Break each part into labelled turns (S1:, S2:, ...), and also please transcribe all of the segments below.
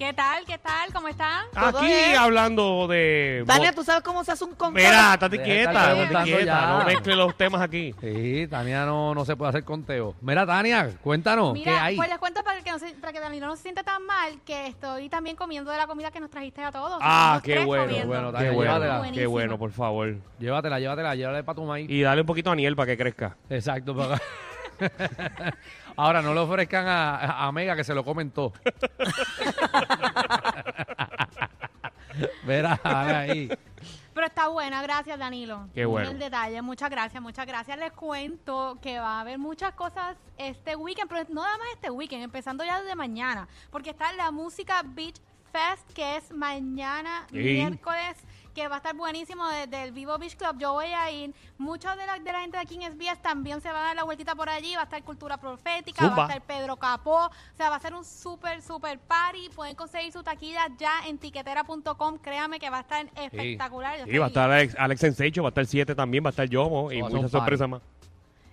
S1: ¿Qué tal? ¿Qué tal? ¿Cómo están?
S2: Todo
S3: Aquí
S2: bien.
S3: hablando de...
S2: Tania, ¿tú sabes cómo se hace un conteo?
S3: Mira, estate
S4: Deja de
S3: quieta, estate
S4: preguntando
S3: quieta,
S4: ya.
S3: no mezcle los temas aquí.
S4: Sí, Tania no, no se puede hacer conteo. Mira, Tania, cuéntanos, ¿qué
S1: Mira,
S4: hay?
S1: pues les cuento para que, no se, para que Danilo no se sienta tan mal que estoy también comiendo de la comida que nos trajiste a todos.
S3: Ah,
S1: Somos
S3: qué
S1: tres
S3: bueno,
S1: comiendo.
S4: bueno,
S3: qué
S4: Tania,
S3: bueno,
S4: llévatela.
S3: qué
S1: Buenísimo.
S3: bueno, por favor.
S4: Llévatela, llévatela, llévatela para tu maíz.
S3: Y dale un poquito a Aniel para que crezca.
S4: Exacto. para- Ahora, no le ofrezcan a, a Mega que se lo comen todo. Verá, ahí.
S1: Pero está buena, gracias Danilo.
S3: Qué bueno.
S1: El detalle, muchas gracias, muchas gracias. Les cuento que va a haber muchas cosas este weekend, pero no nada más este weekend, empezando ya desde mañana, porque está la música Beach Fest, que es mañana,
S3: Sí.
S1: miércoles, que va a estar buenísimo desde el Vivo Beach Club. Yo voy a ir. Mucha de la, de la gente de aquí en SBS también se va a dar la vueltita por allí. Va a estar Cultura Profética, va a estar Pedro Capó. O sea, va a ser un súper, súper party. Pueden conseguir su taquilla ya en tiquetera.com. Créame que va a estar espectacular.
S3: Sí, va a estar Alex, Alex Sensation, va a estar 7 también, va a estar Yomo y muchas sorpresas más.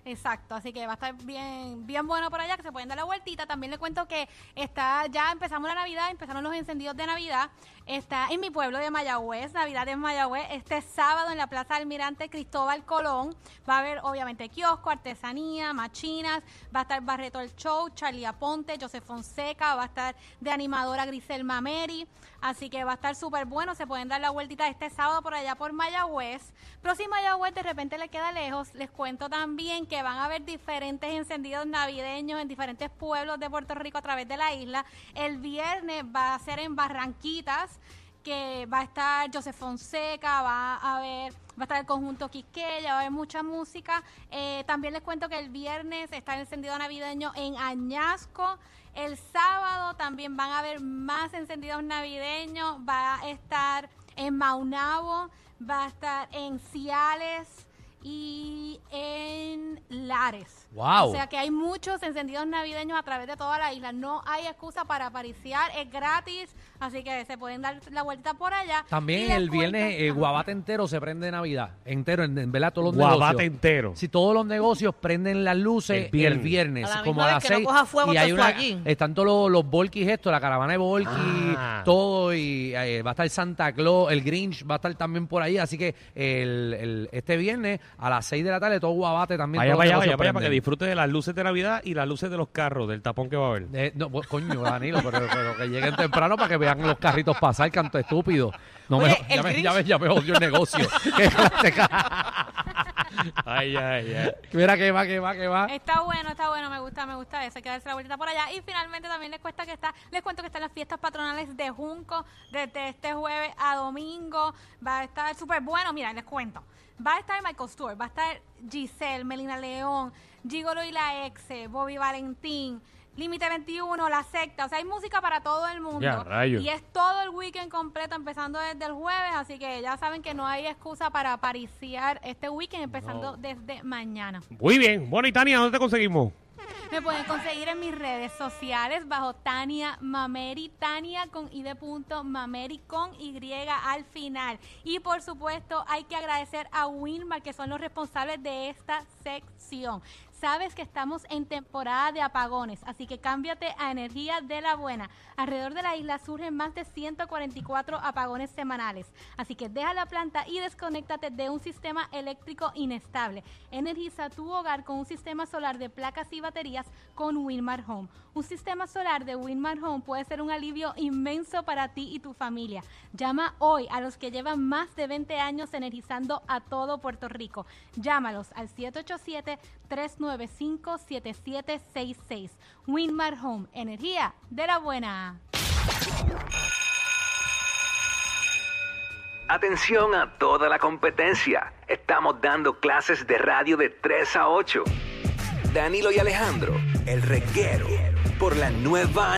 S1: Exacto, así que va a estar bien, bien bueno por allá, que se pueden dar la vueltita. También le cuento que está, ya empezamos la Navidad, empezaron los encendidos de Navidad. Está en mi pueblo de Mayagüez, Navidad en Mayagüez, este sábado en la Plaza Almirante Cristóbal Colón. Va a haber obviamente kiosco, artesanía, machinas, va a estar Barreto el Show, Charlie Aponte, José Fonseca, va a estar de animadora Grisel Mameri. Así que va a estar súper bueno, se pueden dar la vueltita este sábado por allá por Mayagüez. Pero si Mayagüez de repente le queda lejos, les cuento también que van a haber diferentes encendidos navideños en diferentes pueblos de Puerto Rico a través de la isla. El viernes va a ser en Barranquitas, que va a estar José Fonseca, va a haber, va a estar el conjunto Quisqueya, va a haber mucha música. Eh, también les cuento que el viernes está el encendido navideño en Añasco. El sábado también van a haber más encendidos navideños. Va a estar en Maunabo, va a estar en Ciales y en Lares.
S4: Wow.
S1: O sea que hay muchos encendidos navideños a través de toda la isla. No hay excusa para apariciar, es gratis, así que se pueden dar la vuelta por allá.
S4: También el viernes eh. Guabate entero se prende de Navidad. Entero, en, en verdad, todos los
S3: Guabate
S4: negocios.
S3: entero.
S4: Si todos los negocios prenden las luces
S3: El
S4: el
S3: viernes.
S4: viernes,
S2: A la
S4: como a las
S2: no
S4: seis.
S2: coja fuego
S4: y hay una, están todos los, los Volkis esto, la caravana de Volky,
S3: Ah.
S4: todo, y eh, va a estar Santa Claus, el Grinch va a estar también por ahí. Así que el, el- este viernes a las 6 de la tarde todo Guabate también.
S3: Vaya, vaya, vaya, vaya, para que disfrute de las luces de Navidad y las luces de los carros, del tapón que va a haber.
S4: Eh, no, bu- coño, Danilo, pero, pero que lleguen temprano para que vean los carritos pasar, canto estúpido. No me,
S2: Oye,
S4: ya,
S2: el
S4: me, ya, me, ya me jodió el negocio.
S3: Ay, ay, ay.
S4: Mira que va, que va, que va.
S1: Está bueno, está bueno, me gusta, me gusta eso, hay que darse la vuelta por allá. Y finalmente también les cuesta que está, les cuento que están las fiestas patronales de Junco desde este jueves a domingo. Va a estar súper bueno, mira, les cuento. Va a estar Michael Stewart, va a estar Giselle, Melina León, Gigolo y la Exe, Bobby Valentín, Límite 21, La Secta. O sea, hay música para todo el mundo.
S3: Ya, rayos.
S1: Y es todo el weekend completo, empezando desde el jueves. Así que ya saben que no hay excusa para apariciar este weekend, empezando desde mañana.
S3: Muy bien. Bueno, y Tania, ¿dónde te conseguimos?
S1: Me pueden conseguir en mis redes sociales bajo Tania Mameri, Tania con I de punto, Mameri con Y al final. Y por supuesto hay que agradecer a Winmar que son los responsables de esta sección. Sabes que estamos en temporada de apagones, así que cámbiate a energía de la buena. Alrededor de la isla surgen más de 144 apagones semanales, así que deja la planta y desconéctate de un sistema eléctrico inestable. Energiza tu hogar con un sistema solar de placas y baterías con Winmar Home. Un sistema solar de Winmar Home puede ser un alivio inmenso para ti y tu familia. Llama hoy a los que llevan más de 20 años energizando a todo Puerto Rico. Llámalos al 787-395-7766. Winmar Home, energía de la buena.
S5: Atención a toda la competencia. Estamos dando clases de radio de 3 a 8. Danilo y Alejandro, el reguero, por la nueva